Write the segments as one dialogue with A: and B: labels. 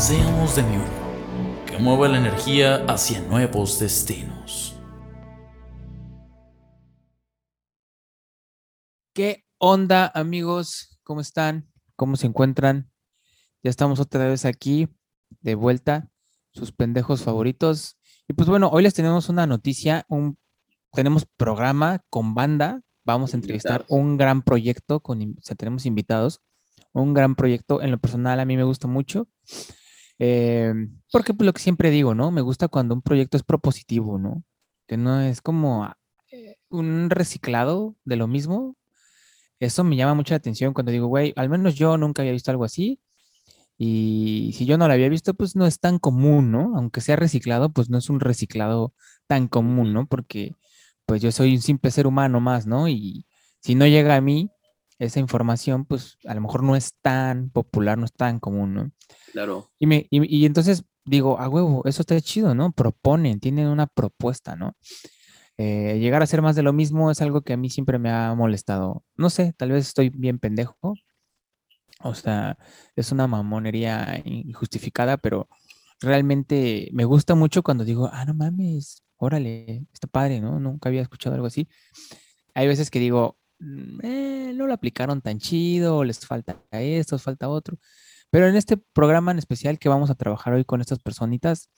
A: Seamos de mi uno, que mueva la energía hacia nuevos destinos.
B: ¿Qué onda amigos? ¿Cómo están? ¿Cómo se encuentran? Ya estamos otra vez aquí, de vuelta, sus pendejos favoritos. Y pues bueno, hoy les tenemos una noticia, un, tenemos programa con banda, vamos a entrevistar un gran proyecto, con, o sea, tenemos invitados, un gran proyecto, en lo personal a mí me gusta mucho, eh, porque pues lo que siempre digo, ¿no? Me gusta cuando un proyecto es propositivo, ¿no? Que no es como eh, un reciclado de lo mismo. Eso me llama mucha atención cuando digo, güey, al menos yo nunca había visto algo así y si yo no lo había visto, pues no es tan común, ¿no? Aunque sea reciclado, pues no es un reciclado tan común, ¿no? Porque pues yo soy un simple ser humano más, ¿no? Y si no llega a mí esa información, pues a lo mejor no es tan popular, no es tan común, ¿no?
C: Claro.
B: Y, me, y, entonces digo, a huevo, eso está chido, ¿no? Proponen, tienen una propuesta, ¿no? Eh, llegar a ser más de lo mismo es algo que a mí siempre me ha molestado. No sé, tal vez estoy bien pendejo, o sea, es una mamonería injustificada, pero realmente me gusta mucho cuando digo, ah, no mames, órale, está padre, ¿no? Nunca había escuchado algo así. Hay veces que digo, eh, no lo aplicaron tan chido, les falta esto, les falta otro. Pero en este programa en especial que vamos a trabajar hoy con estas personitas,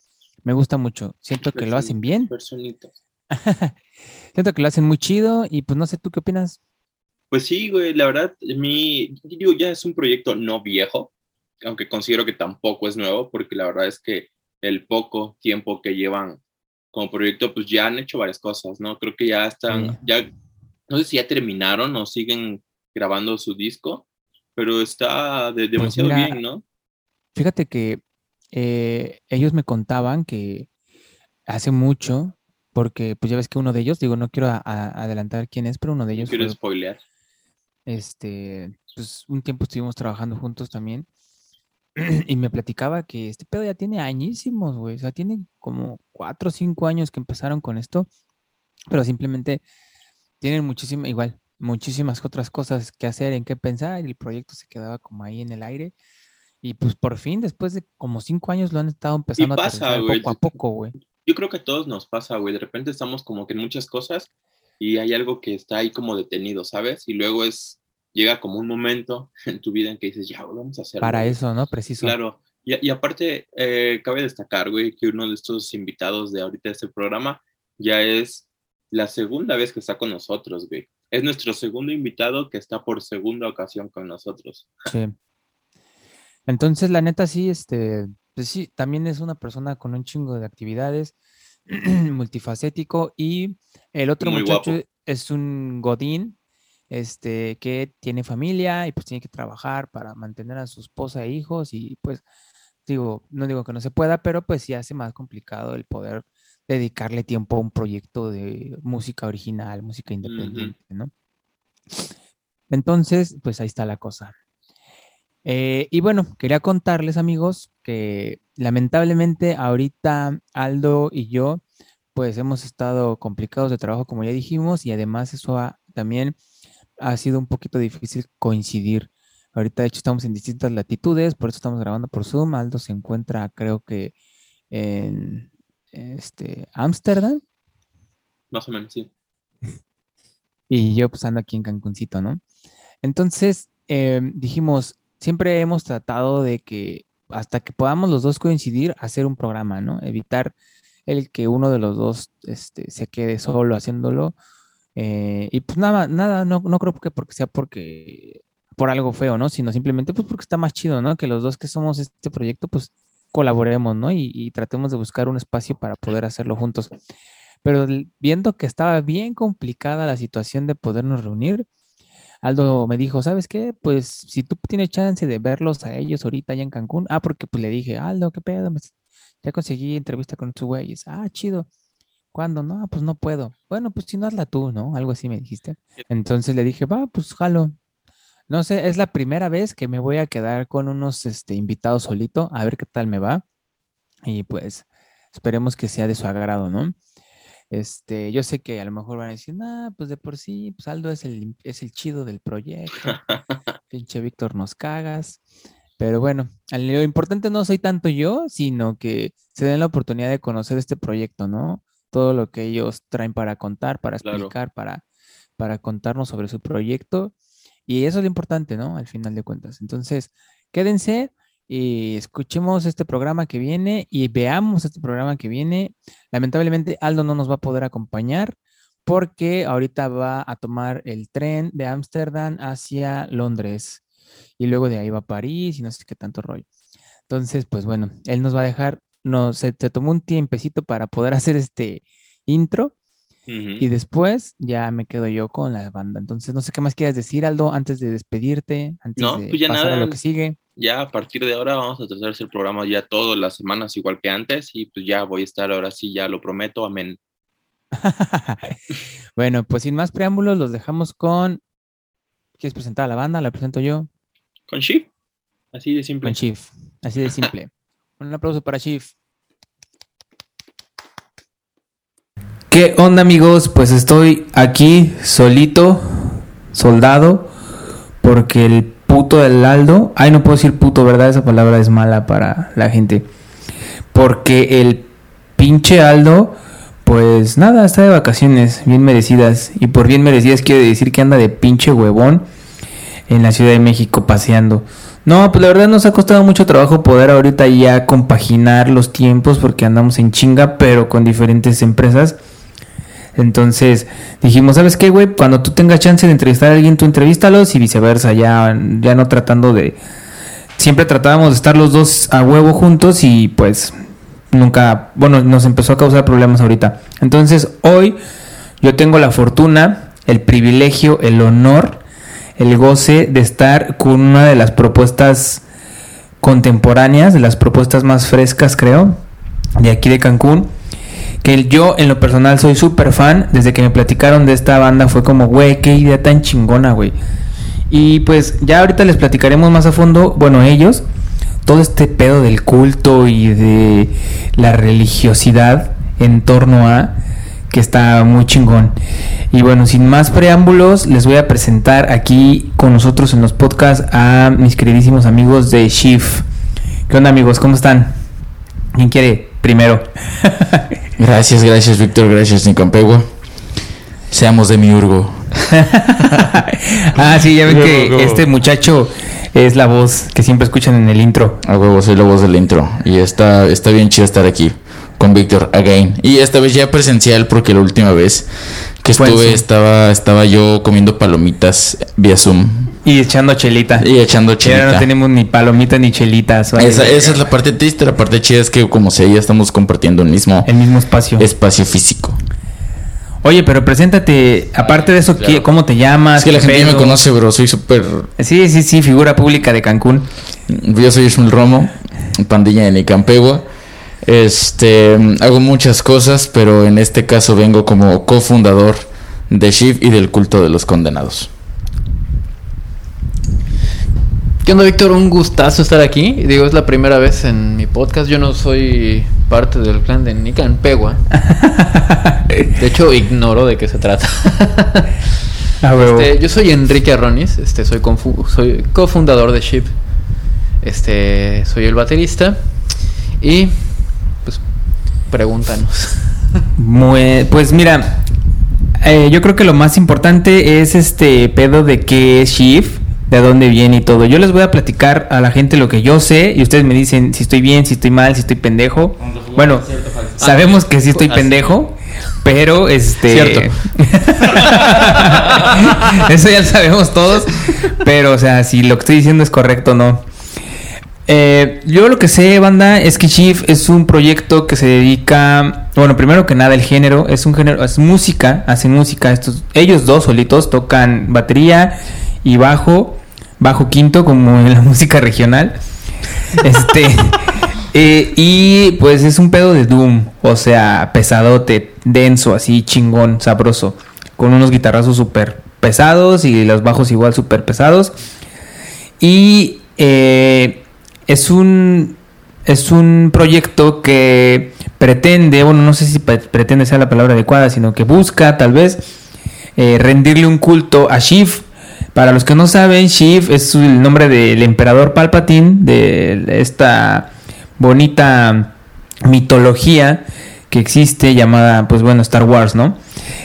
B: me gusta mucho. Siento que lo hacen bien.
C: Personitas.
B: Siento que lo hacen muy chido y pues no sé, ¿tú qué opinas?
C: Pues sí, güey, la verdad, mi, digo, ya es un proyecto no viejo, aunque considero que tampoco es nuevo, porque la verdad es que el poco tiempo que llevan como proyecto, pues ya han hecho varias cosas, ¿no? Creo que ya están, ya, no sé si ya terminaron o siguen grabando su disco, pero está de, pues demasiado bien, ¿no?
B: Fíjate que eh, ellos me contaban que hace mucho, porque pues ya ves que uno de ellos, digo, no quiero adelantar quién es, pero uno de ellos...
C: quiero spoilear
B: este, pues un tiempo estuvimos trabajando juntos también y me platicaba que este pedo ya tiene añísimos, güey, o sea, tiene como cuatro o cinco años que empezaron con esto, pero simplemente tienen muchísimas, igual, muchísimas otras cosas que hacer, en qué pensar, y el proyecto se quedaba como ahí en el aire. Y pues por fin, después de como cinco años, lo han estado empezando a
C: hacer
B: poco a poco, güey.
C: Yo creo que a todos nos pasa, güey. De repente estamos como que en muchas cosas y hay algo que está ahí como detenido, ¿sabes? Y luego es, llega como un momento en tu vida en que dices, ya, vamos a hacerlo.
B: Para eso, ¿no? Preciso.
C: Claro. Y, y aparte, eh, cabe destacar, güey, que uno de estos invitados de ahorita de este programa ya es la segunda vez que está con nosotros, güey. Es nuestro segundo invitado que está por segunda ocasión con nosotros.
B: Sí. Entonces, la neta, sí, este, pues sí, también es una persona con un chingo de actividades, multifacético, y el otro muchacho es un Godín, este, que tiene familia y pues tiene que trabajar para mantener a su esposa e hijos y pues digo, no digo que no se pueda, pero pues sí hace más complicado el poder dedicarle tiempo a un proyecto de música original, música independiente, ¿no? Entonces, pues ahí está la cosa. Eh, y bueno, quería contarles amigos que lamentablemente ahorita Aldo y yo pues hemos estado complicados de trabajo, como ya dijimos, y además eso también ha sido un poquito difícil coincidir. Ahorita, de hecho, estamos en distintas latitudes, por eso estamos grabando por Zoom. Aldo se encuentra, creo que en este Ámsterdam.
C: Más o menos, sí.
B: Y yo pues ando aquí en Cancuncito, ¿no? Entonces, em, dijimos, siempre hemos tratado de que hasta que podamos los dos coincidir, hacer un programa, ¿no? Evitar el que uno de los dos este, se quede solo haciéndolo. Eh, y pues nada, nada, no, no creo que porque sea porque por algo feo, ¿no? Sino simplemente pues porque está más chido, ¿no? Que los dos que somos este proyecto, pues colaboremos, ¿no? Y, y tratemos de buscar un espacio para poder hacerlo juntos. Pero viendo que estaba bien complicada la situación de podernos reunir, Aldo me dijo, ¿sabes qué? Pues si tú tienes chance de verlos a ellos ahorita allá en Cancún. Ah, porque pues le dije, Aldo, ¿qué pedo? Ya conseguí entrevista con tus güeyes. Ah, chido. ¿Cuándo? No, pues no puedo. Bueno, pues si no hazla tú, ¿no? Algo así me dijiste. Entonces le dije, va, pues jalo. No sé, es la primera vez que me voy a quedar con unos este, invitados solito, a ver qué tal me va. Y pues esperemos que sea de su agrado, ¿no? Este, yo sé que a lo mejor van a decir, nah, pues de por sí, pues Aldo es el, es el chido del proyecto. Pinche Víctor, nos cagas. Pero bueno, lo importante no soy tanto yo, sino que se den la oportunidad de conocer este proyecto, ¿no? Todo lo que ellos traen para contar, para
C: Claro.
B: explicar, para, para contarnos sobre su proyecto. Y eso es lo importante, ¿no? Al final de cuentas. Entonces, quédense y escuchemos este programa que viene y veamos este programa que viene. Lamentablemente, Aldo no nos va a poder acompañar porque ahorita va a tomar el tren de Ámsterdam hacia Londres y luego de ahí va a París y no sé qué tanto rollo. Entonces, pues bueno, él nos va a dejar, no, se, se tomó un tiempecito para poder hacer este intro y después ya me quedo yo con la banda. Entonces, no sé qué más quieras decir, Aldo, antes de despedirte, antes
C: No,
B: de
C: pues ya
B: pasar a
C: nada.
B: lo que sigue.
C: Ya a partir de ahora vamos a tratar de hacer el programa ya todas las semanas igual que antes y pues ya voy a estar ahora sí, ya lo prometo, amén.
B: bueno, pues sin más preámbulos, los dejamos con. ¿Quieres presentar a la banda? La presento yo.
C: Con Sheep, así de simple.
B: Con Chief. Así de simple. Un aplauso para Chief. ¿Qué onda, amigos? Pues estoy aquí solito, soldado, porque el puto del Aldo. Ay, no puedo decir puto, ¿verdad? Esa palabra es mala para la gente. Porque el pinche Aldo, pues nada, está de vacaciones, bien merecidas. Y por bien merecidas quiere decir que anda de pinche huevón en la Ciudad de México paseando. No, pues la verdad nos ha costado mucho trabajo poder ahorita ya compaginar los tiempos porque andamos en chinga, pero con diferentes empresas. Entonces dijimos, ¿sabes qué, güey? Cuando tú tengas chance de entrevistar a alguien, tú entrevístalos y viceversa, ya, ya no tratando de... Siempre tratábamos de estar los dos a huevo juntos y pues nunca, bueno, nos empezó a causar problemas ahorita. Entonces hoy yo tengo la fortuna, el privilegio, el honor, el goce de estar con una de las propuestas contemporáneas, de las propuestas más frescas, creo, de aquí de Cancún. Que yo en lo personal soy súper fan. Desde que me platicaron de esta banda fue como, güey, qué idea tan chingona, güey. Y pues ya ahorita les platicaremos más a fondo, bueno, ellos, todo este pedo del culto y de la religiosidad en torno a que está muy chingón. Y bueno, sin más preámbulos, les voy a presentar aquí con nosotros en los podcasts a mis queridísimos amigos de Shift. ¿Qué onda amigos? ¿Cómo están? ¿Quién quiere primero?
D: Gracias, gracias Víctor, gracias Nicampegua. Seamos de Miurgo.
B: ah, sí, ya ven que este muchacho es la voz que siempre escuchan en el intro.
D: A huevo, soy la voz del intro. Y está, está bien chido estar aquí con Víctor again. Y esta vez ya presencial porque la última vez que estuve estaba, estaba yo comiendo palomitas vía Zoom
B: Y echando chelita.
D: y echando
B: Y ahora no
D: chelita.
B: tenemos ni palomitas ni chelitas.
D: Esa, esa es la parte triste, la parte chida es que como sea, ya estamos compartiendo el mismo
B: El mismo espacio.
D: espacio físico.
B: Oye, pero preséntate, aparte de eso, ¿qué-
C: Claro.
B: ¿cómo te llamas?
D: Es que la
B: ¿Qué
D: gente ya me conoce, bro, soy súper...
B: Sí, sí, sí, figura pública de Cancún.
D: Yo soy Ismael Romo, pandilla de Nicampegua. Este, hago muchas cosas, pero en este caso vengo como cofundador de Shift y del culto de los condenados.
E: ¿Qué onda, Víctor? Un gustazo estar aquí. Digo, es la primera vez en mi podcast. Yo no soy parte del clan de Nicanpegua. De hecho, ignoro de qué se trata.
B: Ah.
E: Este, yo soy Enrique Arronis. Este, soy, cofundador de Ship. Este, soy el baterista. Y, pues, pregúntanos.
B: Muy- pues mira, eh, yo creo que lo más importante es este pedo de qué es Shift, de dónde viene y todo. Yo les voy a platicar a la gente lo que yo sé y ustedes me dicen si estoy bien, si estoy mal, si estoy pendejo. Bueno, sabemos que sí estoy
E: Ah,
B: pendejo, pero este...
E: Cierto.
B: Eso ya lo sabemos todos, pero o sea, si lo que estoy diciendo es correcto o no. Eh, yo lo que sé, banda, es que Chief es un proyecto que se dedica, bueno, primero que nada el género, es un género, es música, hacen música, estos, ellos dos solitos tocan batería y bajo, bajo quinto como en la música regional. Este eh, y pues es un pedo de doom, o sea, pesadote, denso, así chingón, sabroso, con unos guitarrazos súper pesados y los bajos igual súper pesados. Y eh, es un es un proyecto que pretende, bueno, no sé si pre- pretende sea la palabra adecuada, sino que busca tal vez eh, rendirle un culto a Shiv. Para los que no saben, Shiv es el nombre del emperador Palpatine, de esta bonita mitología que existe llamada, pues bueno, Star Wars, ¿no?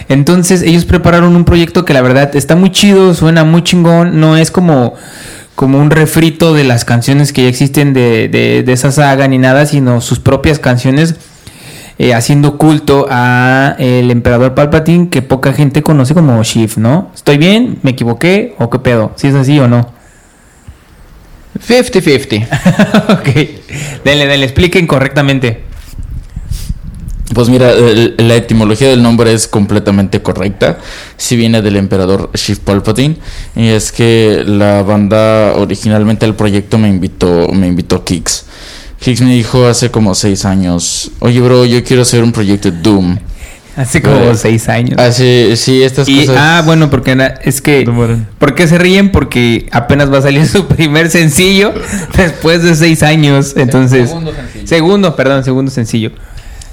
B: Entonces ellos prepararon un proyecto que la verdad está muy chido, suena muy chingón, no es como, como un refrito de las canciones que ya existen de, de- de esa saga ni nada, sino sus propias canciones eh, haciendo culto a el emperador Palpatine que poca gente conoce como Shiv, ¿no? ¿Estoy bien? ¿Me equivoqué? ¿O qué pedo? ¿Si es así o no?
E: 50-50.
B: ok, denle, denle, expliquen correctamente.
D: Pues mira, el- la etimología del nombre es completamente correcta. Si viene del emperador Shiv Palpatine. Y es que la banda, originalmente el proyecto me invitó, me invitó Kix. Kix me dijo hace como seis años, oye bro, yo quiero hacer un proyecto de Doom.
B: Hace como seis años.
D: Hace, sí, estas
B: Y,
D: cosas.
B: ah, bueno, porque es que... ¿Por qué se ríen? Porque apenas va a salir su primer sencillo después de seis años. Entonces...
E: Segundo sencillo.
B: Segundo, perdón, segundo sencillo.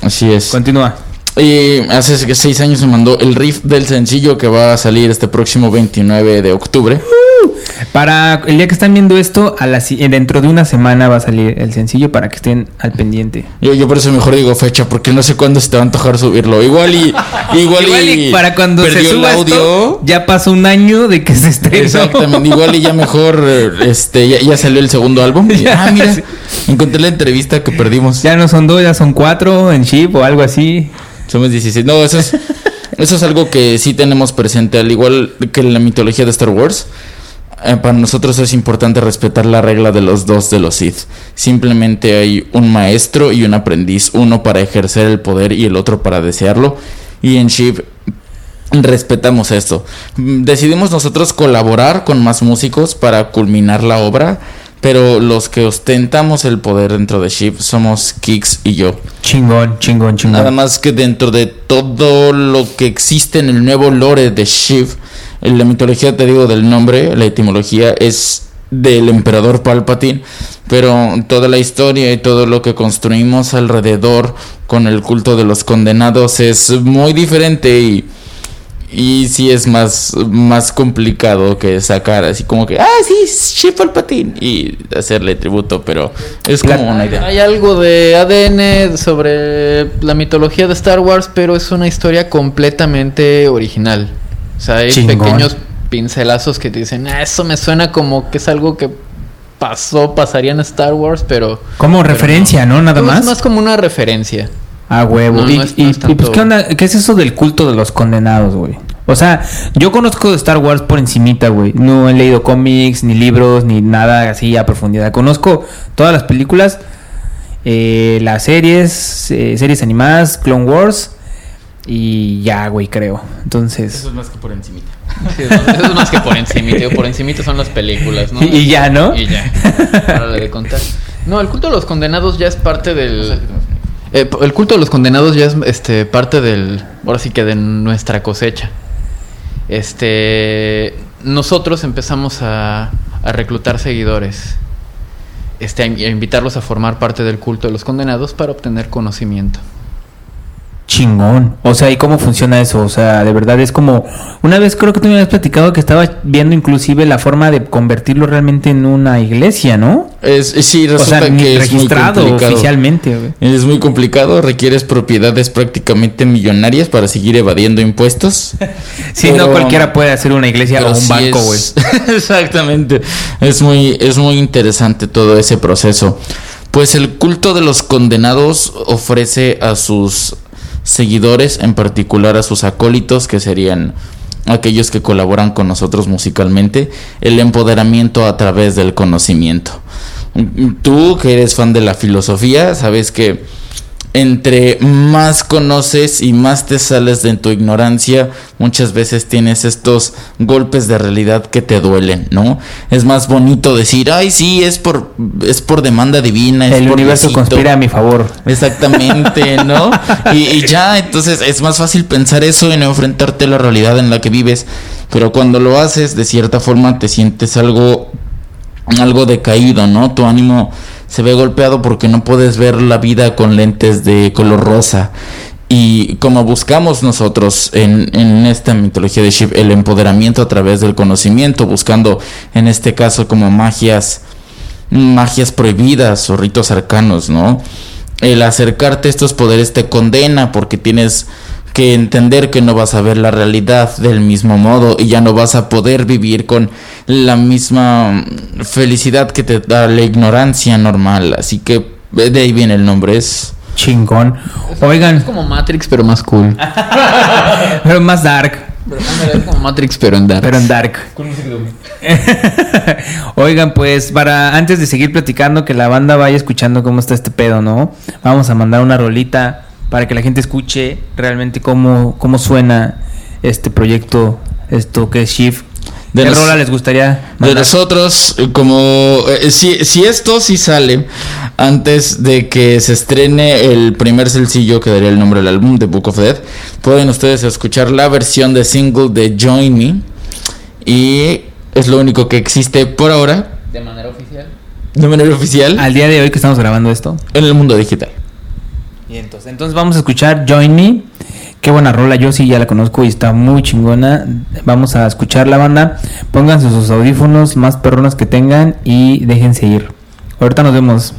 D: Así es.
B: Continúa.
D: Y hace seis años me mandó el riff del sencillo que va a salir este próximo 29 de octubre.
B: Para el día que están viendo esto, a la, si- dentro de una semana va a salir el sencillo para que estén al pendiente.
D: Yo, yo por eso mejor digo fecha, porque no sé cuándo se te va a antojar subirlo. Igual y. Igual,
B: Igual
D: y,
B: y para cuando se suba
D: el
B: esto,
D: audio.
B: ya pasó un año de que se estrenó.
D: Exactamente, igual y ya mejor, este, ya, ya salió el segundo álbum. Y, ah, mira, encontré la entrevista que perdimos.
B: Ya no son dos, ya son cuatro en chip o algo así.
D: Somos 16. No, eso es, eso es algo que sí tenemos presente, al igual que en la mitología de Star Wars. Eh, para nosotros es importante respetar la regla de los dos de los Sith. Simplemente hay un maestro y un aprendiz, uno para ejercer el poder y el otro para desearlo. Y en Shiv respetamos esto. Decidimos nosotros colaborar con más músicos para culminar la obra, pero los que ostentamos el poder dentro de Shiv somos Kix y yo.
B: Chingón, chingón, chingón.
D: Nada más que dentro de todo lo que existe en el nuevo lore de Shiv, la mitología, te digo, del nombre, la etimología es del emperador Palpatine, pero toda la historia y todo lo que construimos alrededor con el culto de los condenados es muy diferente y, y sí es más, más complicado que sacar así como que, ah, sí, Shiv Palpatine y hacerle tributo, pero es como una idea.
E: Hay algo de ADN sobre la mitología de Star Wars, pero es una historia completamente original. O sea, hay
B: Chingón.
E: pequeños pincelazos que te dicen, "Ah, eso me suena como que es algo que pasó, pasaría en Star Wars, pero...
B: Como
E: pero
B: referencia, ¿no? Nada
E: Es
B: más.
E: más como una referencia.
B: Ah, huevo.
E: No,
B: y,
E: no es-
B: y-
E: es
B: pues, ¿qué onda? ¿Qué es eso del culto de los condenados, güey? O sea, yo conozco de Star Wars por encimita, güey. No he leído cómics, ni libros, ni nada así a profundidad. Conozco todas las películas, eh, las series, eh, series animadas, Clone Wars y ya, güey, creo. Entonces...
D: es más que por encimita.
E: Sí, eso eso es más que por encimita. Por encimita son las películas, ¿no?
B: Y ya, ¿no?
E: Y ya. Párale de contar. No, el culto de los condenados ya es parte del... Eh, el culto de los condenados ya es este, parte del... Ahora sí que de nuestra cosecha. Este... Nosotros empezamos a, a reclutar seguidores. Este, a invitarlos a formar parte del culto de los condenados para obtener conocimiento.
B: Chingón. O sea, ¿y cómo funciona eso? O sea, de verdad es como... Una vez creo que tú me habías platicado que estaba viendo inclusive la forma de convertirlo realmente en una iglesia, ¿no?
D: Es, sí,
B: O
D: resulta
B: sea,
D: que es muy
B: registrado
D: complicado.
B: oficialmente, güey.
D: Es muy complicado, requieres propiedades prácticamente millonarias para seguir evadiendo impuestos.
B: Sí,
D: Pero-
B: no cualquiera puede hacer una iglesia o un
D: sí
B: banco, güey.
D: Exactamente. Es muy, es muy interesante todo ese proceso. Pues el culto de los condenados ofrece a sus seguidores, en particular a sus acólitos, que serían aquellos que colaboran con nosotros musicalmente, el empoderamiento a través del conocimiento. Tú que eres fan de la filosofía, sabes que entre más conoces y más te sales de tu ignorancia, muchas veces tienes estos golpes de realidad que te duelen, ¿no? Es más bonito decir, ay, sí, es por, es por demanda divina. Es
B: El
D: por
B: universo
D: Diosito".
B: conspira a mi favor.
D: Exactamente, ¿no? Y, y ya, entonces es más fácil pensar eso y no enfrentarte a la realidad en la que vives. Pero cuando lo haces, de cierta forma te sientes algo, algo decaído, ¿no? Tu ánimo se ve golpeado porque no puedes ver la vida con lentes de color rosa. Y como buscamos nosotros en, en esta mitología de Shiv el empoderamiento a través del conocimiento, buscando en este caso como magias magias prohibidas o ritos arcanos, ¿no? El acercarte a estos poderes te condena porque tienes que entender que no vas a ver la realidad del mismo modo y ya no vas a poder vivir con la misma felicidad que te da la ignorancia normal. Así que de ahí viene el nombre, es...
B: Chingón. Oigan,
E: Es como Matrix, pero más cool.
B: pero más dark.
E: Pero, ándale, es como Matrix, pero en dark.
B: Pero en dark. Oigan, pues para antes de seguir platicando, que la banda vaya escuchando cómo está este pedo, ¿no? Vamos a mandar una rolita para que la gente escuche realmente cómo, cómo suena este proyecto, esto que es Shift.
D: De
B: ¿Qué
D: los-
B: rola les gustaría?
D: De nosotros, eh, como eh, si, si esto sí sale antes de que se estrene el primer sencillo que daría el nombre al álbum de Book of Death, pueden ustedes escuchar la versión de single de Join Me. Y es lo único que existe por ahora,
E: De manera oficial.
D: de manera oficial,
B: Al día de hoy que estamos grabando esto.
D: en el mundo digital.
B: Entonces vamos a escuchar Join Me. Qué buena rola, yo sí ya la conozco y está muy chingona. Vamos a escuchar la banda. Pónganse sus audífonos más perronas que tengan y déjense ir. Ahorita nos vemos.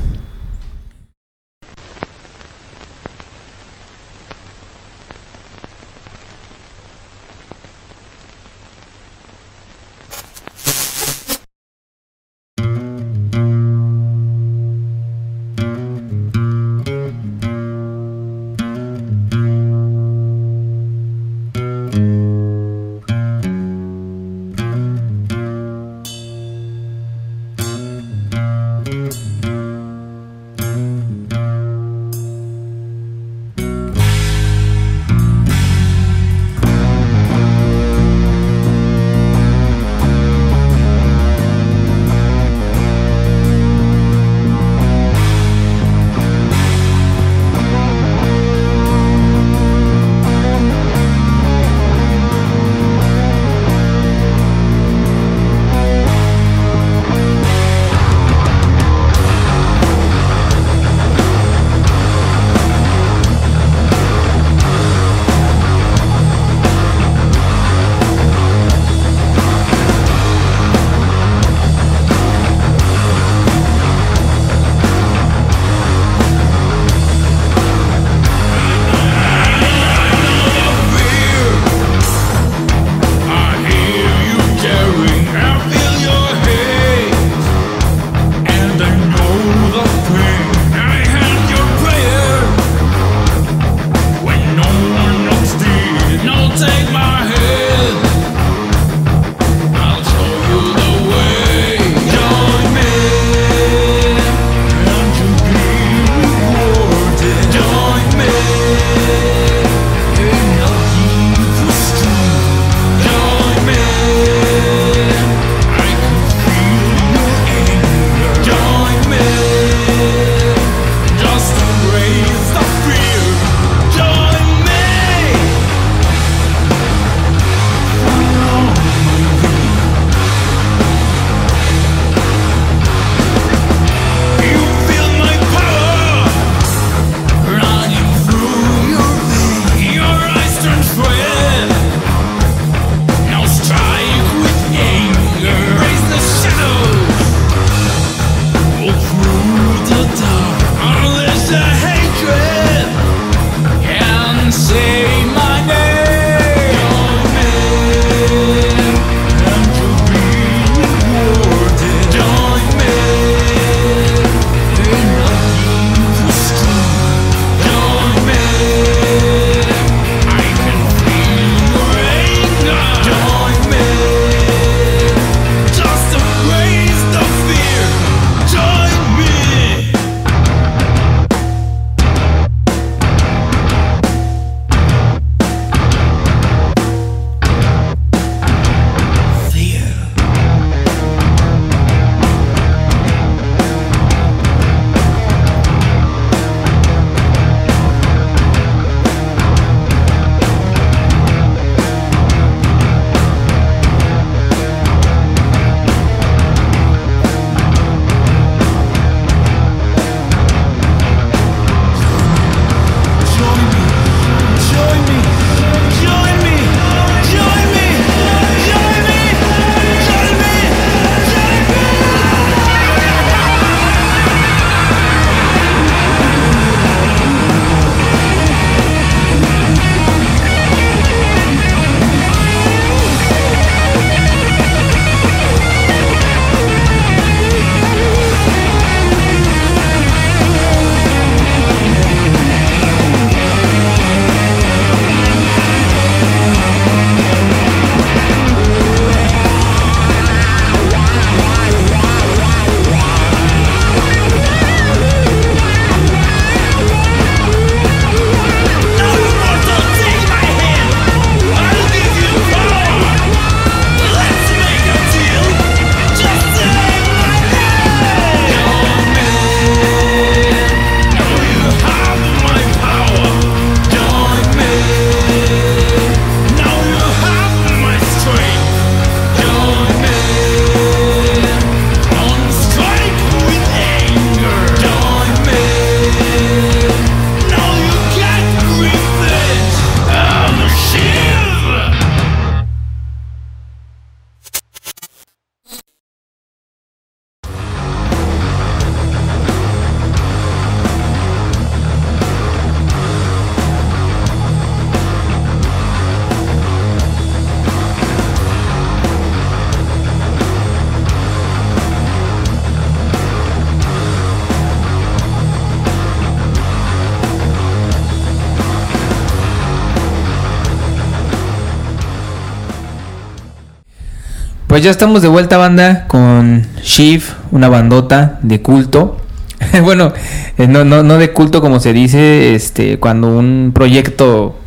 B: Pues ya estamos de vuelta, banda, con Shiv, una bandota de culto. bueno, eh, no, no, no de culto como se dice, este, cuando un proyecto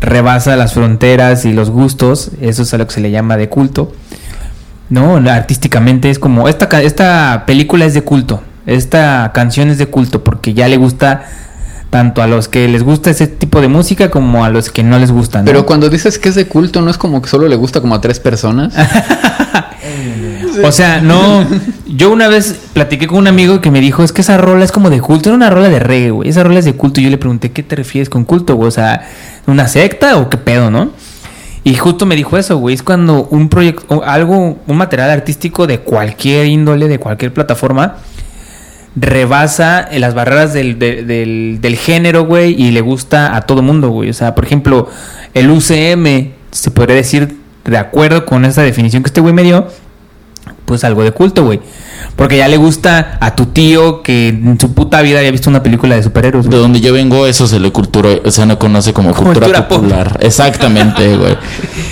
B: rebasa las fronteras y los gustos, eso es a lo que se le llama de culto. No, artísticamente es como, esta, esta película es de culto, esta canción es de culto, porque ya le gusta tanto a los que les gusta ese tipo de música como a los que no les gusta. ¿no?
E: Pero cuando dices que es de culto, ¿no es como que solo le gusta como a tres personas?
B: O sea, no. Yo una vez platiqué con un amigo que me dijo: Es que esa rola es como de culto. Era una rola de reggae, güey. Esa rola es de culto. Y yo le pregunté: ¿Qué te refieres con culto, güey? O sea, ¿una secta o qué pedo, no? Y justo me dijo eso, güey. Es cuando un proyecto, o algo, un material artístico de cualquier índole, de cualquier plataforma, rebasa eh, las barreras del, de- del, del género, güey, y le gusta a todo mundo, güey. O sea, por ejemplo, el UCM, se podría decir, de acuerdo con esa definición que este güey me dio, pues algo de culto, güey. Porque ya le gusta a tu tío que en su puta vida había visto una película de superhéroes,
D: De donde yo vengo, eso se le cultura, se no conoce como cultura,
B: Cultura pop.
D: popular. Exactamente, güey.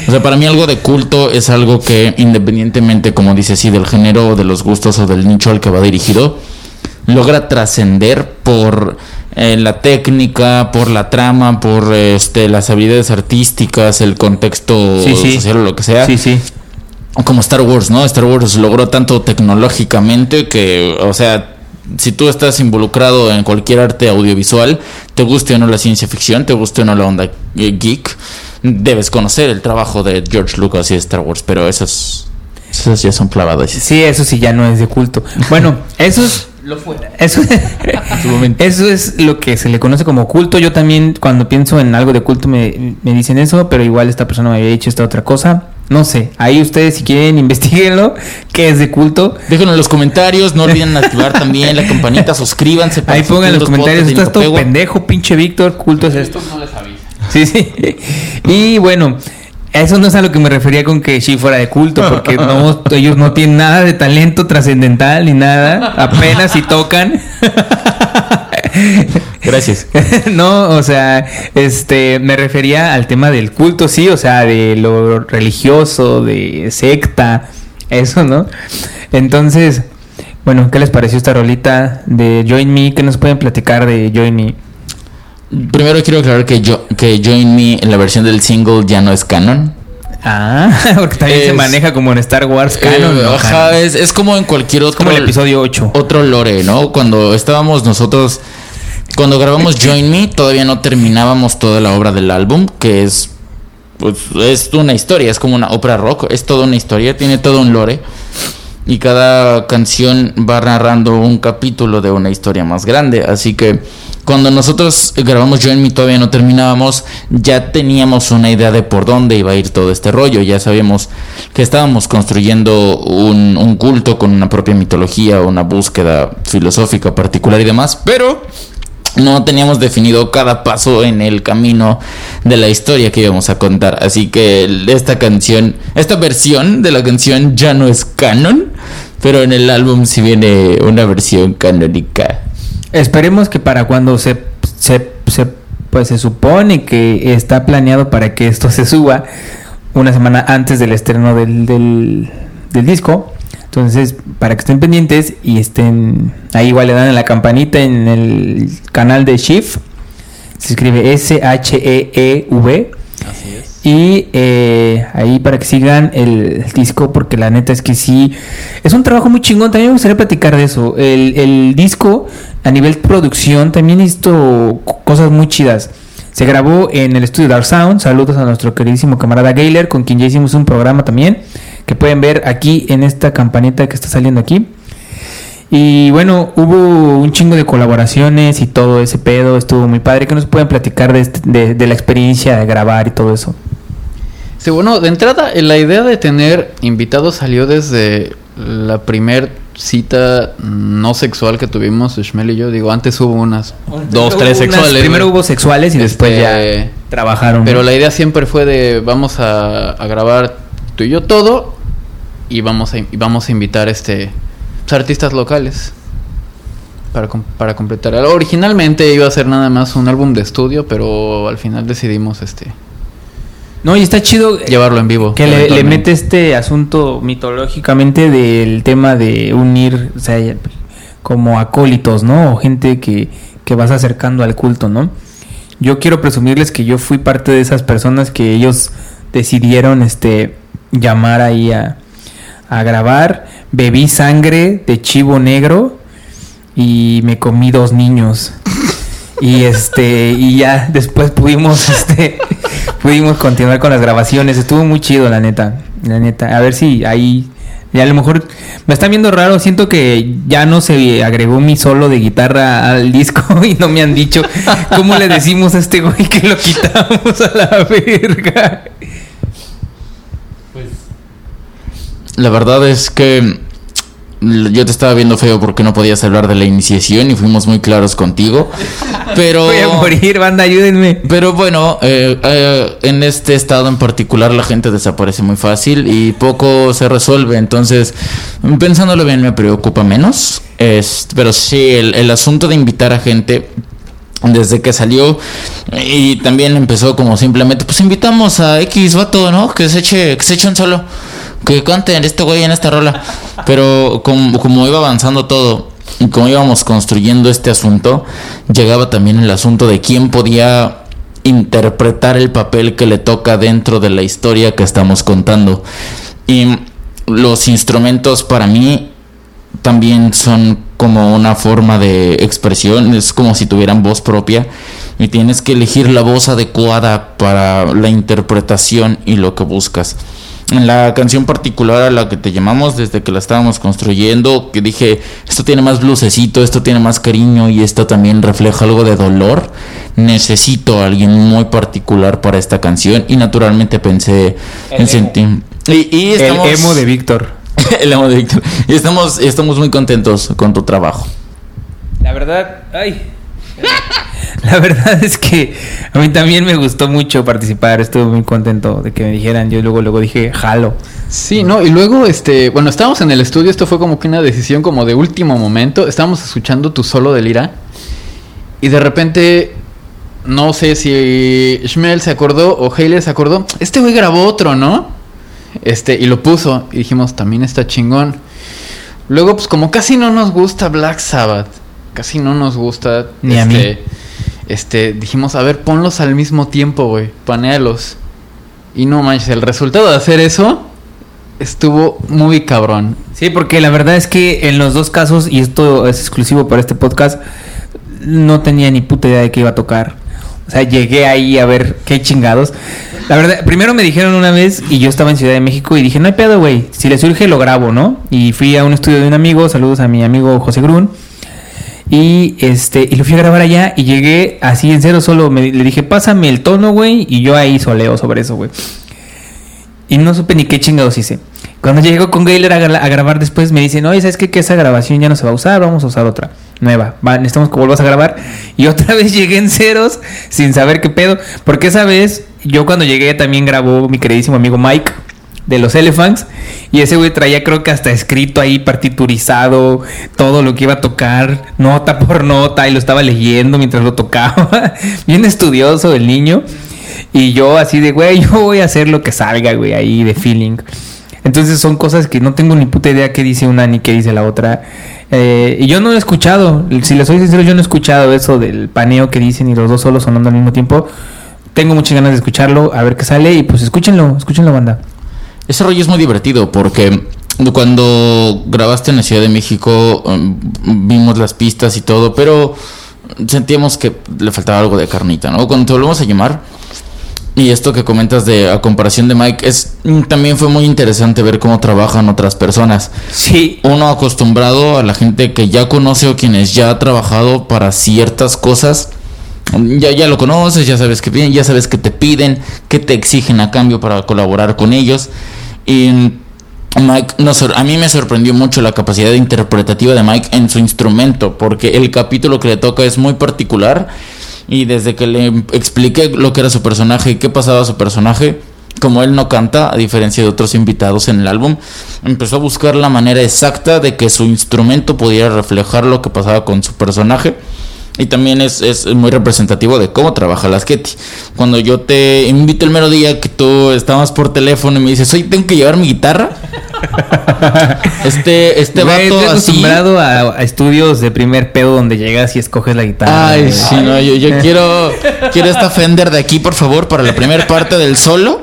D: O sea, para mí algo de culto es algo que independientemente, como dice así, del género, o de los gustos o del nicho al que va dirigido, logra trascender por eh, la técnica, por la trama, por este las habilidades artísticas, el contexto
B: Sí, sí.
D: social o lo que sea.
B: Sí, sí.
D: Como Star Wars, ¿no? Star Wars logró tanto tecnológicamente que, o sea, si tú estás involucrado en cualquier arte audiovisual, te guste o no la ciencia ficción, te guste o no la onda geek, debes conocer el trabajo de George Lucas y de Star Wars, pero esos, esos ya son clavados.
B: Sí, eso sí ya no es de culto. Bueno, eso es. Eso, eso es lo que se le conoce como culto. Yo también, cuando pienso en algo de culto, me, me dicen eso, pero igual esta persona me había dicho esta otra cosa. No sé, ahí ustedes, si quieren, investiguenlo. ¿Qué es de culto?
D: Déjenlo en los comentarios, no olviden activar también la campanita, suscríbanse. para
B: Ahí pongan en los comentarios.
D: de
B: Estás todo pendejo, pinche Víctor. Culto es esto. Sí, sí. Y bueno, eso no es a lo que me refería con que sí fuera de culto, porque no, ellos no tienen nada de talento trascendental ni nada. Apenas si tocan.
D: Gracias.
B: no, o sea, este, me refería al tema del culto, sí, o sea, de lo religioso, de secta, eso, ¿no? Entonces, bueno, ¿qué les pareció esta rolita de Join Me? ¿Qué nos pueden platicar de Join Me?
D: Primero quiero aclarar que, yo, que Join Me en la versión del single ya no es canon.
B: Ah, porque también se maneja como en Star Wars canon.
D: Eh,
B: ¿no?
D: ajá, es, es como en cualquier otro.
B: como el episodio 8.
D: Otro lore, ¿no? Cuando estábamos nosotros. Cuando grabamos Join Me, todavía no terminábamos toda la obra del álbum, que es. Pues es una historia, es como una ópera rock, es toda una historia, tiene todo un lore. Y cada canción va narrando un capítulo de una historia más grande. Así que cuando nosotros grabamos Join Me todavía no terminábamos, ya teníamos una idea de por dónde iba a ir todo este rollo. Ya sabíamos que estábamos construyendo un, un culto con una propia mitología, una búsqueda filosófica particular y demás. Pero no teníamos definido cada paso en el camino de la historia que íbamos a contar. Así que esta canción, esta versión de la canción ya no es canon, pero en el álbum sí viene una versión canónica.
B: Esperemos que para cuando se, se, se- pues se supone que está planeado para que esto se suba una semana antes del estreno del, del disco. Entonces, para que estén pendientes y estén ahí igual le dan a la campanita en el canal de Shift. Se escribe S-H-E-E-V.
E: Así es.
B: Y eh, ahí para que sigan el, disco, porque la neta es que sí, es un trabajo muy chingón. También me gustaría platicar de eso. El, el disco, a nivel producción, también hizo co- cosas muy chidas. Se grabó en el estudio Dark Sound. Saludos a nuestro queridísimo camarada Gayler, con quien ya hicimos un programa también, que pueden ver aquí en esta campanita que está saliendo aquí. Y bueno, hubo un chingo de colaboraciones y todo ese pedo, estuvo muy padre. que nos pueden platicar de, este- de, de la experiencia de grabar y todo eso?
E: Sí, bueno, de entrada, eh, la idea de tener invitados salió desde la primer cita no sexual que tuvimos, Shmel y yo. Digo, antes hubo unas dos, tres
B: hubo unas-
E: sexuales.
B: Primero hubo sexuales y después
E: Este,
B: ya trabajaron.
E: Pero la idea siempre fue de vamos a, a grabar tú y yo todo y vamos a, y vamos a invitar este pues, artistas locales para, para completar. Originalmente iba a ser nada más un álbum de estudio, pero al final decidimos este
B: No, y está chido
E: llevarlo en vivo.
B: que le, le mete este asunto mitológicamente del tema de unir, o sea, como acólitos, ¿no? O gente que, que vas acercando al culto, ¿no? Yo quiero presumirles que yo fui parte de esas personas que ellos decidieron este llamar ahí a, a grabar. Bebí sangre de chivo negro y me comí dos niños. Y este, y ya después pudimos, este, pudimos continuar con las grabaciones. Estuvo muy chido, la neta. La neta. A ver si ahí. Ya a lo mejor me están viendo raro. Siento que ya no se agregó mi solo de guitarra al disco y no me han dicho cómo le decimos a este güey que lo quitamos a la verga.
D: La verdad es que yo te estaba viendo feo porque no podías hablar de la iniciación y fuimos muy claros contigo. Pero.
B: Voy a morir, banda, ayúdenme.
D: Pero bueno, eh, eh, en este estado en particular la gente desaparece muy fácil y poco se resuelve. Entonces, pensándolo bien, me preocupa menos. Es- pero sí, el, el asunto de invitar a gente desde que salió y también empezó como simplemente, pues invitamos a X vato, ¿no? Que se eche, que se eche un solo, que canten este güey en esta rola. Pero como, como iba avanzando todo y como íbamos construyendo este asunto, llegaba también el asunto de quién podía interpretar el papel que le toca dentro de la historia que estamos contando. Y los instrumentos para mí también son como una forma de expresión, es como si tuvieran voz propia y tienes que elegir la voz adecuada para la interpretación y lo que buscas. En la canción particular a la que te llamamos desde que la estábamos construyendo, que dije, esto tiene más blusecito, esto tiene más cariño y esto también refleja algo de dolor, necesito a alguien muy particular para esta canción y naturalmente pensé
B: El
D: en
B: emo.
D: sentir... Y, y
B: El emo de Víctor.
D: el amo de Víctor. Y estamos, estamos muy contentos con tu trabajo.
B: La verdad, ay. La verdad es que a mí también me gustó mucho participar. Estuve muy contento de que me dijeran. Yo luego, luego dije, jalo.
E: Sí, no, y luego, este, bueno, estábamos en el estudio, esto fue como que una decisión como de último momento, estábamos escuchando tu solo de lira, y de repente, no sé si Shmel se acordó o Hayley se acordó, este güey grabó otro, ¿no? Este, y lo puso, y dijimos, también está chingón. Luego, pues como casi no nos gusta Black Sabbath, casi no nos gusta,
B: Ni a mí.
E: Este, dijimos, a ver, ponlos al mismo tiempo, güey, panealos. Y no manches, el resultado de hacer eso estuvo muy cabrón.
B: Sí, porque la verdad es que en los dos casos, y esto es exclusivo para este podcast, no tenía ni puta idea de qué iba a tocar. O sea, llegué ahí a ver qué chingados. La verdad, primero me dijeron una vez y yo estaba en Ciudad de México y dije, no hay pedo, güey. Si le surge, lo grabo, ¿no? Y fui a un estudio de un amigo, saludos a mi amigo José Grun. Y este, y lo fui a grabar allá y llegué así en cero solo. Me, le dije, pásame el tono, güey. Y yo ahí soleo sobre eso, güey. Y no supe ni qué chingados hice. Cuando llego con gra- a grabar después, me dicen, oye, ¿sabes qué? Que esa grabación ya no se va a usar, vamos a usar otra, nueva. Va, necesitamos que vuelvas a grabar. Y otra vez llegué en ceros, sin saber qué pedo. Porque esa vez, yo cuando llegué también grabó mi queridísimo amigo Mike de los Elephants. Y ese güey traía, creo que hasta escrito ahí, partiturizado, todo lo que iba a tocar, nota por nota, y lo estaba leyendo mientras lo tocaba. Bien estudioso el niño. Y yo así de, güey, yo voy a hacer lo que salga, güey, ahí de feeling. Entonces son cosas que no tengo ni puta idea qué dice una ni qué dice la otra. Eh, y yo no he escuchado. Si les soy sincero, yo no he escuchado eso del paneo que dicen y los dos solos sonando al mismo tiempo. Tengo muchas ganas de escucharlo, a ver qué sale. Y pues escúchenlo, escúchenlo, banda.
D: Ese rollo es muy divertido porque cuando grabaste en la Ciudad de México um, vimos las pistas y todo, pero sentíamos que le faltaba algo de carnita, ¿no? Cuando te volvemos a llamar y esto que comentas de a comparación de Mike es mm, también fue muy interesante ver cómo trabajan otras personas.
B: Sí.
D: Uno acostumbrado a la gente que ya conoce o quienes ya ha trabajado para ciertas cosas. Ya, ya lo conoces, ya sabes que piden, ya sabes que te piden, que te exigen a cambio para colaborar con ellos. Y Mike, sor- a mí me sorprendió mucho la capacidad interpretativa de Mike en su instrumento, porque el capítulo que le toca es muy particular. Y desde que le expliqué lo que era su personaje y qué pasaba a su personaje, como él no canta, a diferencia de otros invitados en el álbum, empezó a buscar la manera exacta de que su instrumento pudiera reflejar lo que pasaba con su personaje. Y también es, es muy representativo de cómo trabaja las Ketty. Cuando yo te invito el mero día que tú estabas por teléfono y me dices, hoy tengo que llevar mi guitarra. este este
B: Güey,
D: vato
B: estoy
D: así.
B: acostumbrado a, a estudios de primer pedo donde llegas y escoges la guitarra.
D: Ay, sí, no, yo, yo quiero, quiero esta Fender de aquí, por favor, para la primera parte del solo.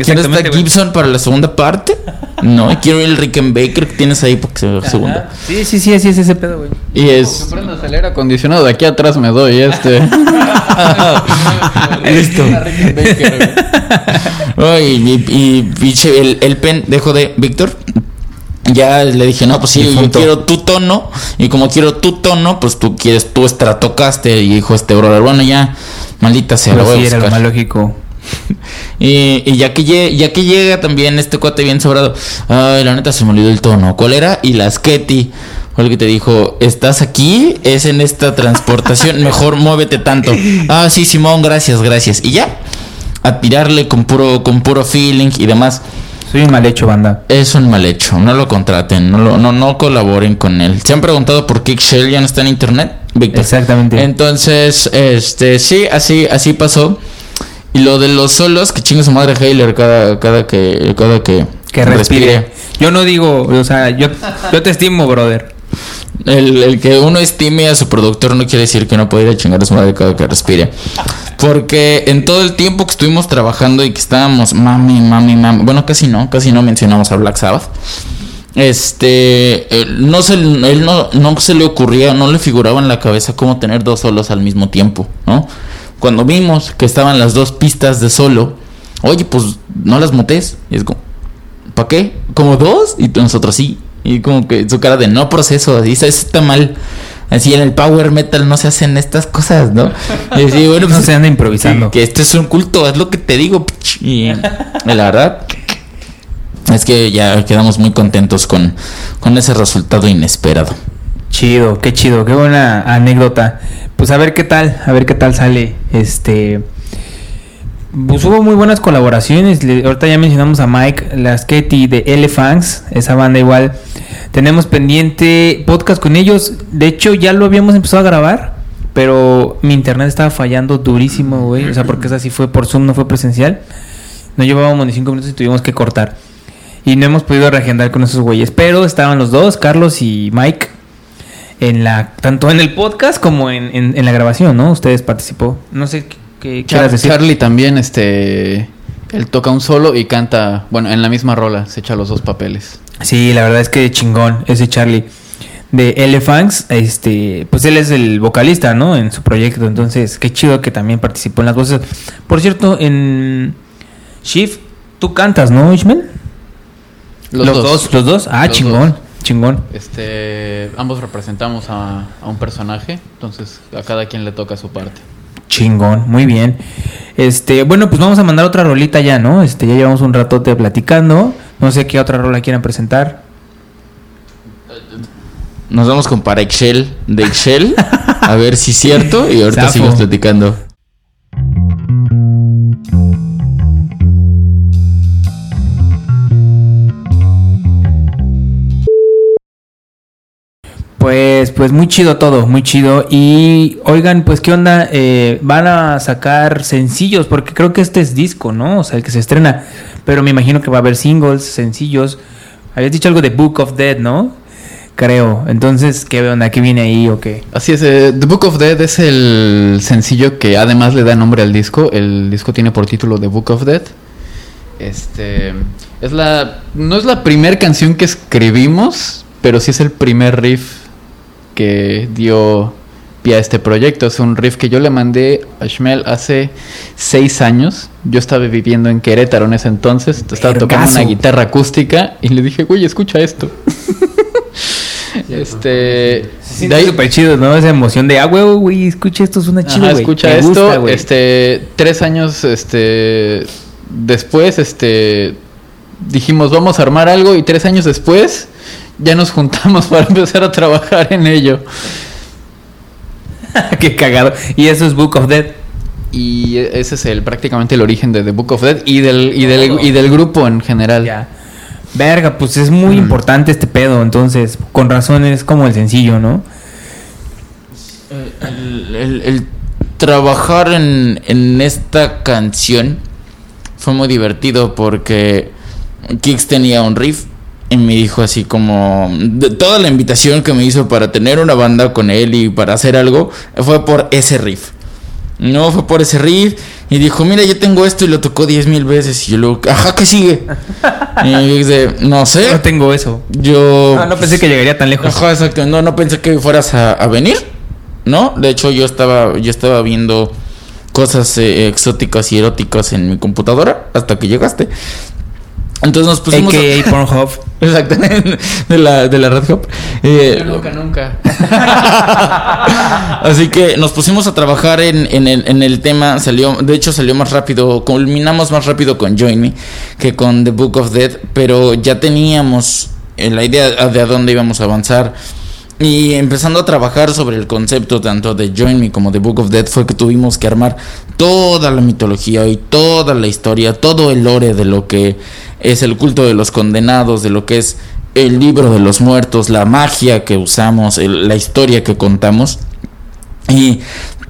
B: Exactamente, güey.
D: Gibson para la segunda parte. No, y quiero el Rickenbacker que tienes ahí porque se
B: Ajá.
D: segunda.
B: Sí, sí, sí, así es ese pedo, güey.
D: Y es.
E: Que prendas el aire acondicionado de aquí atrás me doy este.
D: Listo. Ay, y, pinche, el, el pendejo de Víctor. Ya le dije, no, pues sí, yo quiero tu tono. Y como quiero tu tono, pues tú quieres tu Stratocaster. Y dijo este brother, bueno, ya, maldita sea, lo
B: Pero
D: voy a
B: sí, era lo más lógico.
D: Y, y ya que llega, ya que llega también este cuate bien sobrado. Ay, la neta se me olvidó el tono. ¿Cuál era? Y las Ketty. Fue el que te dijo, ¿estás aquí? Es en esta transportación. Mejor muévete tanto. Ah, sí, Simón, gracias, gracias. Y ya. A tirarle con puro, con puro feeling y demás.
B: Soy un mal hecho, banda.
D: Es un mal hecho. No lo contraten. No, lo- no, no colaboren con él. ¿Se han preguntado por qué Shell ya no está en internet? Víctor.
B: Exactamente.
D: Entonces, este, sí, así, así pasó. Y lo de los solos, que chinga su madre Heiler cada, cada que, cada que,
B: que respire. Yo no digo, o sea, yo, yo te estimo, brother.
D: El, el que uno estime a su productor no quiere decir que no puede ir a chingar a su madre cada que respire. Porque en todo el tiempo que estuvimos trabajando y que estábamos mami, mami, mami, bueno, casi no, casi no mencionamos a Black Sabbath. Este, él no se, él no, no se le ocurría, no le figuraba en la cabeza cómo tener dos solos al mismo tiempo, ¿no? Cuando vimos que estaban las dos pistas de solo, oye, pues no las motes. Y es como, ¿para qué? ¿Como dos? Y nosotros sí. Y como que su cara de no proceso, así eso está mal. Así en el power metal no se hacen estas cosas, ¿no? Y así, bueno,
B: No
D: pues,
B: se anda improvisando.
D: que este es un culto, es lo que te digo. Y la verdad es que ya quedamos muy contentos con, con ese resultado inesperado.
B: Chido, qué chido, qué buena anécdota. Pues a ver qué tal, a ver qué tal sale. Este. Pues hubo muy buenas colaboraciones. ahorita ya mencionamos a Mike Laschetti de Elephants, esa banda igual. Tenemos pendiente podcast con ellos. De hecho, ya lo habíamos empezado a grabar, pero mi internet estaba fallando durísimo, güey. O sea, porque esa sí fue por Zoom, no fue presencial. No llevábamos ni cinco minutos y tuvimos que cortar. Y no hemos podido reagendar con esos güeyes. Pero estaban los dos, Carlos y Mike, en la tanto en el podcast como en, en- en la grabación, ¿no? Ustedes participó. No sé qué, qué
E: Char-
B: decir.
E: Charlie también, este. Él toca un solo y canta, bueno, en la misma rola, se echa los dos papeles.
B: Sí, la verdad es que chingón ese Charlie de Elephants, este, pues él es el vocalista, ¿no? En su proyecto, entonces qué chido que también participó en las voces. Por cierto, en Shift tú cantas, ¿no, Ishmael?
E: Los, dos.
B: los dos. Ah,
E: Los
B: chingón,
E: dos.
B: Chingón.
E: Este, ambos representamos a, a un personaje, entonces a cada quien le toca su parte.
B: Chingón, muy bien. Este, bueno, pues vamos a mandar otra rolita ya, ¿no? Este, ya llevamos un ratote platicando. No sé qué otra rola quieran presentar.
D: Nos vamos con para Excel de Excel, a ver si es cierto, y ahorita
B: Zafo.
D: seguimos platicando.
B: Pues, pues muy chido todo, muy chido. Y oigan, pues qué onda, Eh, van a sacar sencillos, porque creo que este es disco, ¿no? O sea, el que se estrena. Pero me imagino que va a haber singles, sencillos. Habías dicho algo de Book of Dead, ¿no? Creo. Entonces, ¿qué onda? ¿Qué viene ahí o qué?
E: Así es, eh, The Book of Dead es el sencillo que además le da nombre al disco. El disco tiene por título The Book of Dead. Este es la no es la primera canción que escribimos, pero sí es el primer riff que dio pie a este proyecto. Es un riff que yo le mandé a Shmel hace seis años. Yo estaba viviendo en Querétaro en ese entonces. Estaba tocando una guitarra acústica y le dije, güey, escucha esto. este.
B: Sí,
E: de ahí-
B: súper chido, ¿no? Esa emoción de, ah, güey, güey, escucha esto, es una
E: Ajá,
B: chido, güey.
E: escucha
B: Me
E: esto.
B: gusta,
E: este, tres años, este, después, este, dijimos vamos a armar algo y tres años después ya nos juntamos para empezar a trabajar en ello.
B: qué cagado. Y eso es Book of Dead.
E: Y ese es el prácticamente el origen de The Book of Dead y del y del, y del grupo en general.
B: Ya. Verga, pues es muy
E: Mm.
B: importante este pedo, entonces, con razón es como el sencillo, ¿no?
D: Eh, el- el, el- el trabajar en, en esta canción fue muy divertido porque Kix tenía un riff y me dijo así como de toda la invitación que me hizo para tener una banda con él y para hacer algo fue por ese riff. No, fue por ese riff y dijo, mira, yo tengo esto y lo tocó diez mil veces y yo luego, ajá, ¿qué sigue? y yo dije, no sé,
B: No tengo eso.
D: yo...
B: Ah, no pensé que llegaría tan lejos.
D: Ajá, exacto. No, no pensé que fueras a, a venir, ¿no? De hecho, yo estaba, yo estaba viendo cosas eh, exóticas y eróticas en mi computadora hasta que llegaste. Entonces nos pusimos... a-
B: AKA Pornhub.
D: Exactamente, de la, de la Red Hop. Eh,
E: nunca, nunca.
D: Así que nos pusimos a trabajar en, en el, en el tema. Salió, de hecho, salió más rápido. Culminamos más rápido con Join Me que con The Book of Death. Pero ya teníamos eh, la idea de a dónde íbamos a avanzar. Y empezando a trabajar sobre el concepto tanto de Join Me como de Book of Death fue que tuvimos que armar toda la mitología y toda la historia, todo el lore de lo que es el culto de los condenados, de lo que es el libro de los muertos, la magia que usamos, la historia que contamos. Y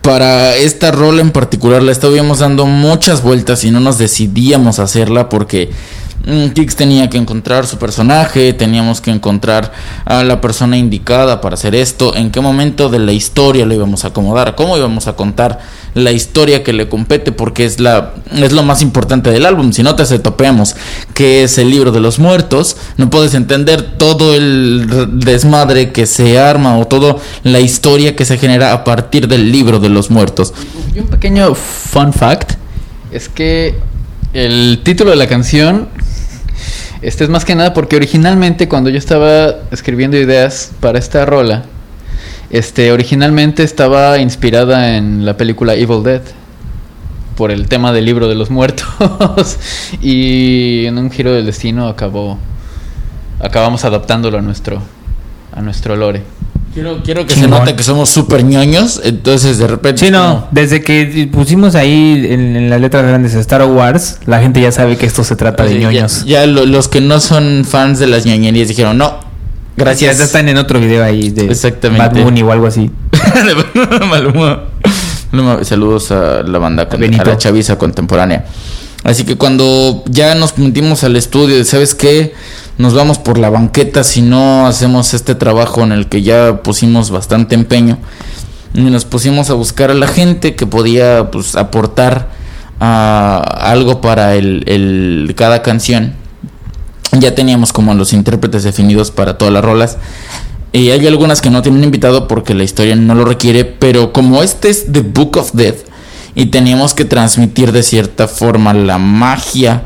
D: para esta rol en particular la estábamos dando muchas vueltas y no nos decidíamos hacerla porque Kix tenía que encontrar su personaje, teníamos que encontrar a la persona indicada para hacer esto, en qué momento de la historia lo íbamos a acomodar, cómo íbamos a contar la historia que le compete porque es la es lo más importante del álbum, si no te topeamos que es el libro de los muertos, no puedes entender todo el desmadre que se arma o toda la historia que se genera a partir del libro de los muertos.
E: Y un pequeño fun fact es que el título de la canción este es más que nada porque originalmente cuando yo estaba escribiendo ideas para esta rola, este originalmente estaba inspirada en la película Evil Dead por el tema del libro de los muertos y en un giro del destino acabó acabamos adaptándolo a nuestro a nuestro lore.
D: Quiero, quiero que se note que somos súper ñoños, entonces de repente...
B: Sí, no, desde que pusimos ahí en, en las letras grandes Star Wars, la gente ya sabe que esto se trata de
D: Así,
B: ñoños.
D: Ya, lo- los que no son fans de las ñoñerías dijeron, no, gracias.
B: Ya están en otro video ahí de
D: Exactamente.
B: Bad o algo así.
D: Saludos a la banda, a la chaviza contemporánea. Así que cuando ya nos metimos al estudio, ¿sabes qué? Nos vamos por la banqueta si no hacemos este trabajo en el que ya pusimos bastante empeño. Y nos pusimos a buscar a la gente que podía pues, aportar ah, algo para el, el- cada canción. Ya teníamos como los intérpretes definidos para todas las rolas. Y hay algunas que no tienen invitado porque la historia no lo requiere, pero como este es The Book of Death y teníamos que transmitir de cierta forma la magia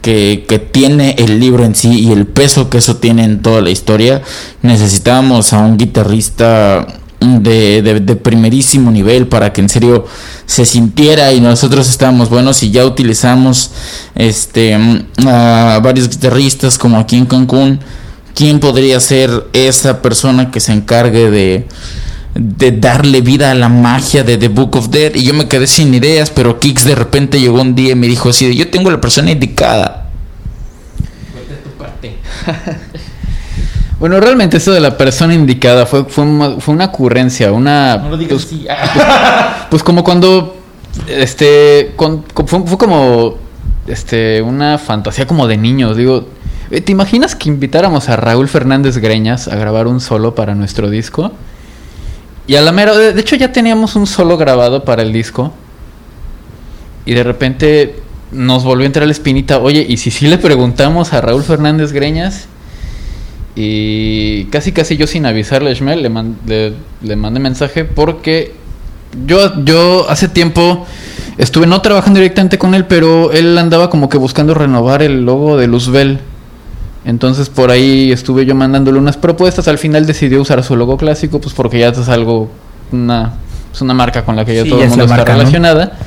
D: que, que tiene el libro en sí y el peso que eso tiene en toda la historia, necesitábamos a un guitarrista de, de- de primerísimo nivel para que en serio se sintiera y nosotros estábamos buenos y ya utilizamos este a varios guitarristas como aquí en Cancún quién podría ser esa persona que se encargue de de darle vida a la magia de The Book of Dead y yo me quedé sin ideas pero Kix de repente llegó un día y me dijo así de, yo tengo la persona indicada
E: Bueno, realmente eso de la persona indicada fue, fue, una, fue una ocurrencia, una...
D: no lo digas
E: pues,
D: así
E: pues como cuando... Este... con- con- fue, fue como... Este... Una fantasía como de niños. Digo... eh, ¿Te imaginas que invitáramos a Raúl Fernández Greñas a grabar un solo para nuestro disco? Y a la mera... De hecho ya teníamos un solo grabado para el disco. Y de repente nos volvió a entrar la espinita. Oye, ¿y si sí le preguntamos a Raúl Fernández Greñas? Y casi casi yo sin avisarle a Shmel le, le mandé mensaje porque yo, yo hace tiempo estuve no trabajando directamente con él, pero él andaba como que buscando renovar el logo de Luzbel. Entonces por ahí estuve yo mandándole unas propuestas. Al final decidió usar su logo clásico, pues porque ya es algo, una, es una marca con la que ya
B: Sí,
E: todo el mundo está
B: marca, ¿no?
E: relacionada.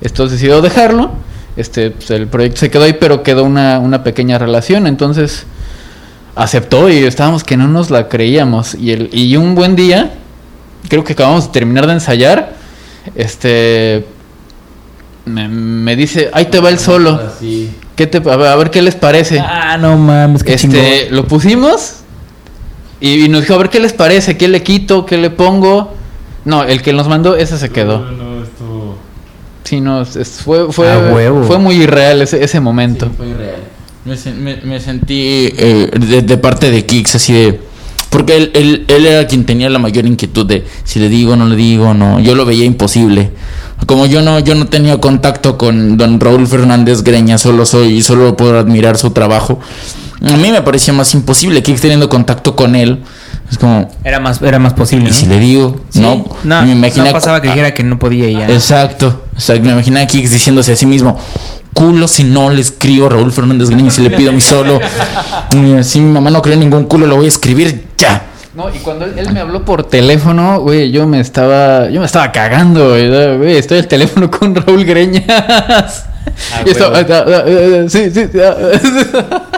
E: Entonces decidió dejarlo. Este, pues, el proyecto se quedó ahí, pero quedó una, una pequeña relación. Entonces aceptó y estábamos que no nos la creíamos. Y, el, y un buen día, creo que acabamos de terminar de ensayar, este me, me dice, ahí te va el solo. ¿Qué te, a, ver, a ver qué les parece.
B: Ah, no mames, qué
E: este,
B: chingón.
E: lo pusimos y, y nos dijo, a ver qué les parece, qué le quito, qué le pongo. No, el que nos mandó, ese se quedó.
D: No, no, esto...
E: Sí, no, es- fue, fue,
B: A huevo.
E: fue muy irreal ese, ese momento.
D: Sí, fue irreal. Me, me- me sentí eh, de, de parte de Kix así de... Porque él, él, él era quien tenía la mayor inquietud de si le digo, no le digo, no. Yo lo veía imposible. Como yo no, yo no tenía contacto con don Raúl Fernández Greña, solo soy, solo puedo admirar su trabajo. A mí me parecía más imposible Kix teniendo contacto con él. Es como,
B: Era más, era más posible,
D: ¿y
B: ¿no?
D: si le digo?
B: Sí,
D: No,
B: no,
D: me imaginé-
B: no pasaba que dijera que no podía y ya.
D: Exacto. Me imaginé a Kix diciéndose a sí mismo, culo si no le escribo a Raúl Fernández Greña si le pido a mi solo. Y Si mi mamá no cree ningún culo, lo voy a escribir ya.
E: No, y cuando él, él me habló por teléfono, güey, yo me estaba, yo me estaba cagando, güey, estoy al teléfono con Raúl Greñas. Y estaba- ah, ah, ah, sí, sí, ah,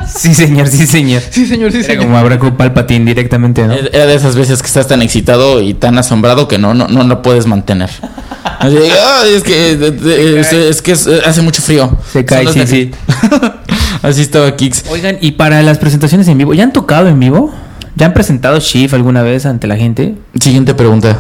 B: Sí, señor, sí, señor.
E: sí, señor, sí,
B: Era
E: señor.
B: como Abraco Palpatine directamente, ¿no?
D: Era de esas veces que estás tan excitado y tan asombrado que no, no, no lo puedes mantener. Así de, "Ay, es que, de- de- es, es que es- hace mucho frío.
B: Se cae, sí, sí.
D: Así estaba Kix.
B: Oigan, y para las presentaciones en vivo, ¿ya han tocado en vivo? ¿Ya han presentado Shift alguna vez ante la gente?
D: Siguiente pregunta.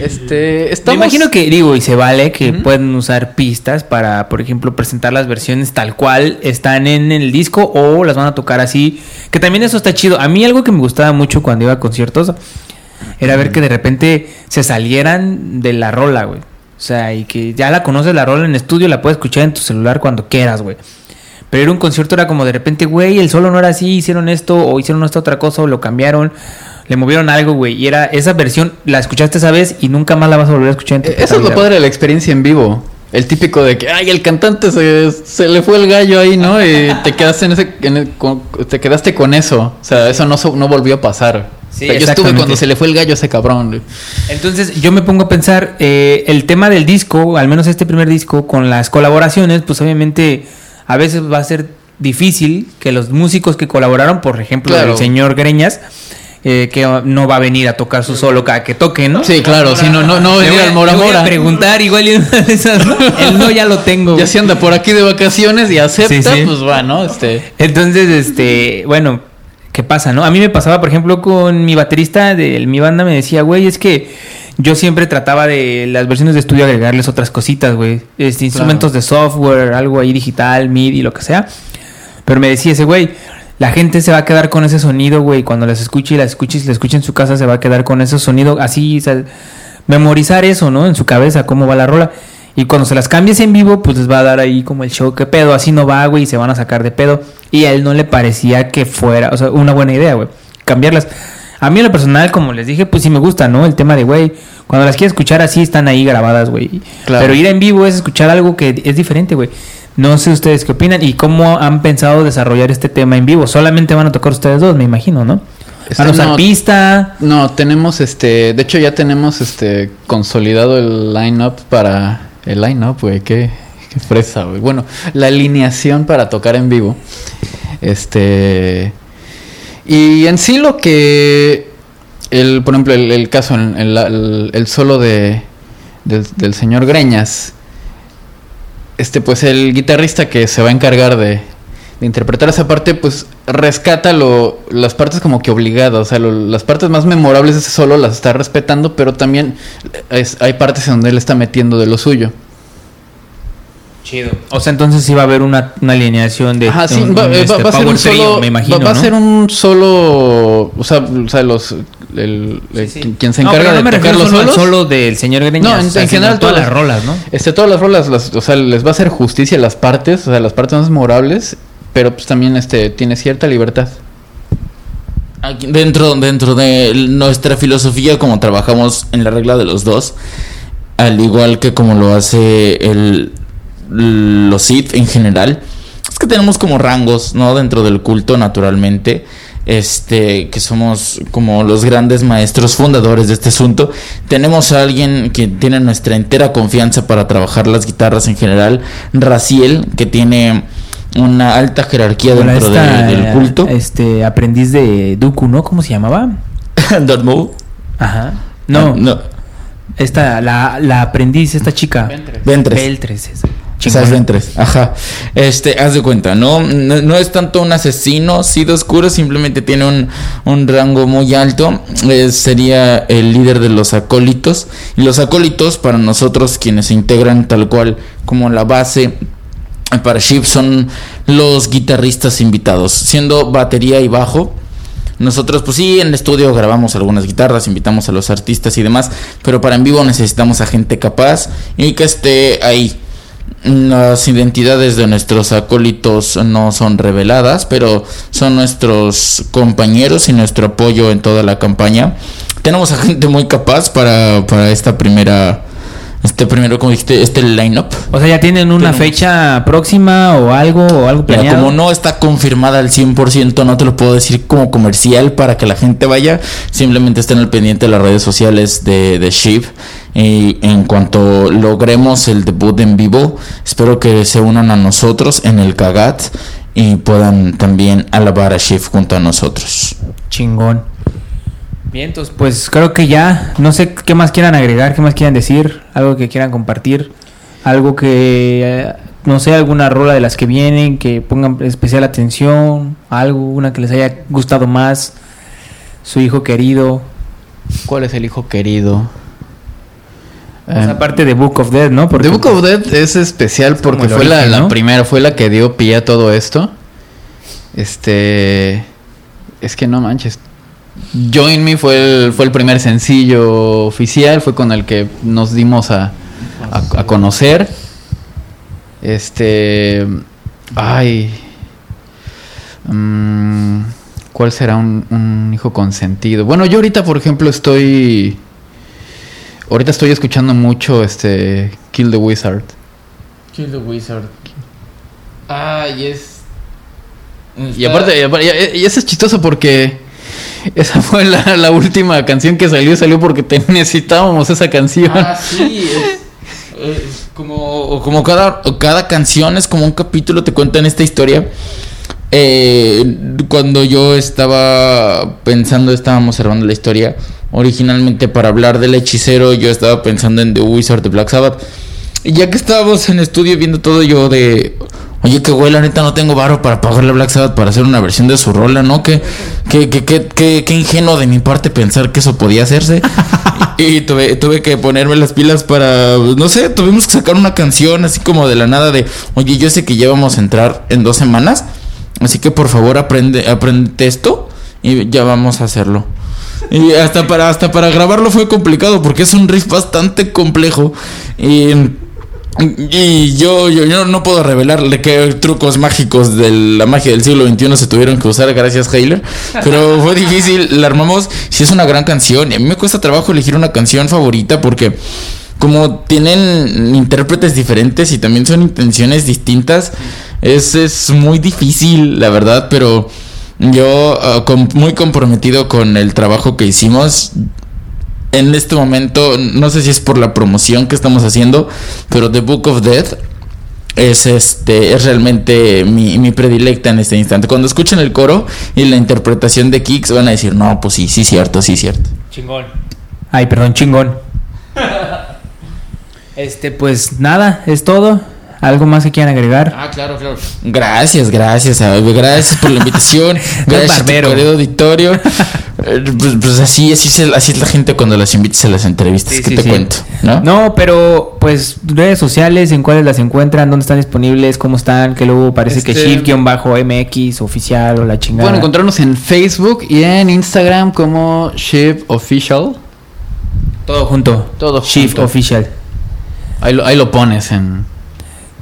E: Este,
B: Me imagino que, digo, y se vale que pueden usar pistas para, por ejemplo, presentar las versiones tal cual están en el disco o las van a tocar así. Que también eso está chido. A mí algo que me gustaba mucho cuando iba a conciertos era ver que de repente se salieran de la rola, güey. O sea, y que ya la conoces la rola en estudio, la puedes escuchar en tu celular cuando quieras, güey. Pero era un concierto, era como de repente, güey, el solo no era así, hicieron esto, o hicieron esta otra cosa, o lo cambiaron, le movieron algo, güey. Y era esa versión, la escuchaste esa vez y nunca más la vas a volver a escuchar en tu
E: Eh, Eso es lo
B: vida,
E: padre de la experiencia en vivo. El típico de que, ay, el cantante se, se le fue el gallo ahí, ¿no? Y te quedaste en ese, en el- con- te quedaste con eso. O sea, eso no, no volvió a pasar.
B: Sí,
E: yo estuve cuando se le fue el gallo a ese cabrón.
B: Entonces yo me pongo a pensar, eh, el tema del disco, al menos este primer disco, con las colaboraciones, pues obviamente a veces va a ser difícil que los músicos que colaboraron, por ejemplo,
E: Claro.
B: el señor Greñas, eh, que no va a venir a tocar su solo cada que toque, ¿no?
E: Sí, claro, si no, no, no venir al Mora
B: le voy a
E: Mora.
B: preguntar igual y una de esas, ¿no? El no ya lo tengo.
E: Ya si anda por aquí de vacaciones y acepta,
B: Sí, sí.
E: pues va, ¿no? Este.
B: Entonces, este, bueno, ¿qué pasa, no? A mí me pasaba, por ejemplo, con mi baterista de mi banda, me decía, güey, es que yo siempre trataba de las versiones de estudio agregarles otras cositas, güey. Este, instrumentos de software, algo ahí digital, MIDI, lo que sea. Pero me decía ese güey, la gente se va a quedar con ese sonido, güey. Cuando las escuche y las escuche y las escuche en su casa, se va a quedar con ese sonido así, o sea, memorizar eso, ¿no? En su cabeza, cómo va la rola. Y cuando se las cambies en vivo, pues les va a dar ahí como el show, qué pedo, así no va, güey, y se van a sacar de pedo. Y a él no le parecía que fuera, o sea, una buena idea, güey, cambiarlas. A mí en lo personal, como les dije, pues sí me gusta, ¿no? El tema de, güey, cuando las quieres escuchar así, están ahí grabadas, güey.
E: Claro.
B: Pero ir en vivo es escuchar algo que es diferente, güey. No sé ustedes qué opinan y cómo han pensado desarrollar este tema en vivo. Solamente van a tocar ustedes dos, me imagino, ¿no?
E: Este,
B: usar
E: no.
B: pista.
E: No, tenemos este. De hecho, ya tenemos este. Consolidado el line-up para. El line-up, güey, qué, qué fresa, güey. Bueno, la alineación para tocar en vivo. Este. Y en sí, lo que. El, por ejemplo, el, el caso, el, el- solo de. Del, señor Greñas. Este, pues el guitarrista que se va a encargar de, interpretar esa parte, pues rescata lo, las partes como que obligadas, o sea, lo- las partes más memorables de ese solo las está respetando, pero también hay partes en donde él está metiendo de lo suyo.
B: Chido. O sea, entonces sí va a haber una, una alineación de
E: Ajá, sí,
B: un-
E: va,
B: un,
E: eh, va-
B: este,
E: va a ser un
B: trio,
E: solo,
B: me imagino,
E: va, va a
B: ¿no?
E: ser un solo, o sea, o sea, los, el, el-
B: Sí, sí.
E: quien- quien se
B: No,
E: encarga
B: no me
E: de tocar los
B: solo solo del señor Greñas.
E: No, en-
B: o sea,
E: en
B: sino
E: general
B: todas
E: todas.
B: las rolas, ¿no?
E: Este, todas las rolas, las- o sea, les va a hacer justicia las partes, o sea, las partes más memorables, pero pues también este tiene cierta libertad.
D: Aquí dentro, dentro de nuestra filosofía, como trabajamos en la regla de los dos, al igual que como lo hace el, los Sith en general, es que tenemos como rangos, ¿no? Dentro del culto, naturalmente. Este, que somos como los grandes maestros fundadores de este asunto. Tenemos a alguien que tiene nuestra entera confianza para trabajar las guitarras en general. Raciel, que tiene una alta jerarquía dentro de- del culto.
B: Este, aprendiz de Dooku, ¿no? ¿Cómo se llamaba?
D: Don't move.
B: Ajá. No,
D: no.
B: esta, la, la aprendiz, esta chica.
D: Ventres.
B: Beltres,
D: Cypher 3, ajá. Este, haz de cuenta, ¿no? No, no es tanto un asesino, sí de oscuro, simplemente tiene un, un rango muy alto. Eh, sería el líder de los acólitos. Y los acólitos, para nosotros, quienes se integran tal cual como la base para Ship, son los guitarristas invitados, siendo batería y bajo. Nosotros, pues sí, en el estudio grabamos algunas guitarras, invitamos a los artistas y demás, pero para en vivo necesitamos a gente capaz y que esté ahí. Las identidades de nuestros acólitos no son reveladas, pero son nuestros compañeros y nuestro apoyo en toda la campaña. Tenemos a gente muy capaz para, para esta primera, este primero, como dijiste, este lineup.
B: O sea, ya tienen una
D: Tenemos-
B: fecha próxima o algo o algo
D: Mira,
B: planeado.
D: como no está confirmada al 100%, no te lo puedo decir como comercial para que la gente vaya. Simplemente estén al pendiente de las redes sociales de, de Sheep. Y en cuanto logremos el debut en vivo, espero que se unan a nosotros en el Kagat y puedan también alabar a Sheep junto a nosotros.
B: Chingón. Entonces, pues creo que ya. No sé qué más quieran agregar, qué más quieran decir, algo que quieran compartir, algo que. eh, no sé, alguna rola de las que vienen, que pongan especial atención, algo, una que les haya gustado más, su hijo querido.
E: ¿Cuál es el hijo querido?
B: Sea,
E: Eh,
B: aparte de Book of Dead, ¿no? Porque
E: The Book of Dead es especial porque fue la,
B: origen,
E: la
B: ¿no?
E: primera, fue la que dio pie a todo esto. Este. Es que no manches. Join Me fue el, fue el primer sencillo oficial, fue con el que nos dimos a, a, a conocer. Este. Ay. Mm, ¿Cuál será un, un hijo consentido? Bueno, yo ahorita, por ejemplo, estoy. Ahorita estoy escuchando mucho este. Kill the Wizard.
D: Kill the Wizard. Ah, y es.
E: Y aparte, y aparte- y- y eso es chistoso porque esa fue la, la última canción que salió, salió porque te necesitábamos esa canción.
D: Ah, sí, es, como, como cada, cada canción es como un capítulo, te cuentan esta historia. Eh, cuando yo estaba pensando, estábamos cerrando la historia, originalmente para hablar del hechicero, yo estaba pensando en The Wizard de Black Sabbath. Y ya que estábamos en estudio viendo todo, yo de. Oye, que güey, la neta no tengo varo para pagarle a Black Sabbath para hacer una versión de su rola, ¿no? Que, que, que, que, que- que ingenuo de mi parte pensar que eso podía hacerse. y tuve, tuve que ponerme las pilas para. No sé, tuvimos que sacar una canción así como de la nada de. Oye, yo sé que ya vamos a entrar en dos semanas. Así que por favor aprende, aprende esto. Y ya vamos a hacerlo. Y hasta para, hasta para grabarlo fue complicado porque es un riff bastante complejo. Y, y yo, yo, yo no puedo revelarle qué trucos mágicos de la magia del siglo XXI se tuvieron que usar gracias Heiler. Pero fue difícil, la armamos. Sí es una gran canción. A mí me cuesta trabajo elegir una canción favorita porque como tienen intérpretes diferentes y también son intenciones distintas, es, es muy difícil, la verdad, pero yo ah, muy comprometido con el trabajo que hicimos. En este momento, no sé si es por la promoción que estamos haciendo, pero The Book of Death es este es realmente mi, mi predilecta en este instante. Cuando escuchen el coro y la interpretación de Kicks van a decir, no, pues sí, sí cierto, sí cierto.
B: Chingón. Ay, perdón, chingón. Este, pues nada, es todo. ¿Algo más que quieran agregar?
D: Ah, claro, claro. Gracias, gracias, gracias por la invitación. gracias querido auditorio. Eh, pues, pues así, así, es, así es la gente cuando las invitas a las entrevistas.
B: Sí,
D: ¿Qué
B: sí,
D: te
B: sí.
D: cuento? ¿no?
B: No, pero pues redes sociales, en cuáles las encuentran, dónde están disponibles, cómo están, que luego parece que
E: Este-
B: shift-mx oficial o la chingada.
E: Pueden encontrarnos en Facebook y en Instagram como Ship Official.
B: todo junto.
E: Todo
B: Shift
E: junto.
B: Official.
E: Ahí lo, ahí lo pones en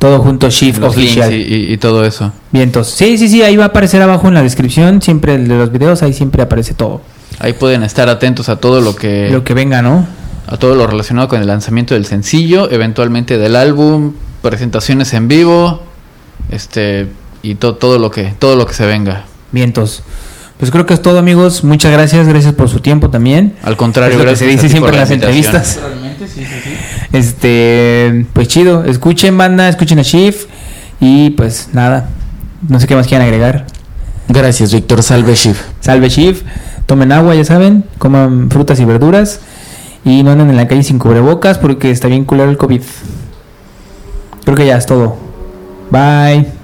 B: Todo junto Shift
E: los
B: Official.
E: y, y- y todo eso.
B: Vientos. Sí, sí, sí, ahí va a aparecer abajo en la descripción, siempre el de los videos, ahí siempre aparece todo.
E: Ahí pueden estar atentos a todo lo que,
B: Lo que venga, ¿no?
E: a todo lo relacionado con el lanzamiento del sencillo, eventualmente del álbum, presentaciones en vivo, este y to- todo lo que todo lo que se venga.
B: Vientos. Pues creo que es todo, amigos. Muchas gracias, gracias por su tiempo también.
E: Al contrario,
B: Es lo que
E: gracias
B: se dice
E: a ti
B: siempre
E: por
B: en
E: la
B: las entrevistas.
D: Realmente, sí, sí, sí.
B: Este, pues chido. Escuchen, banda, escuchen a Shift. Y pues nada, no sé qué más quieran agregar.
D: Gracias, Víctor. Salve, Shiv.
B: Salve Shift. Tomen agua, ya saben. Coman frutas y verduras. Y no anden en la calle sin cubrebocas porque está bien culero el COVID. creo que ya es todo. Bye.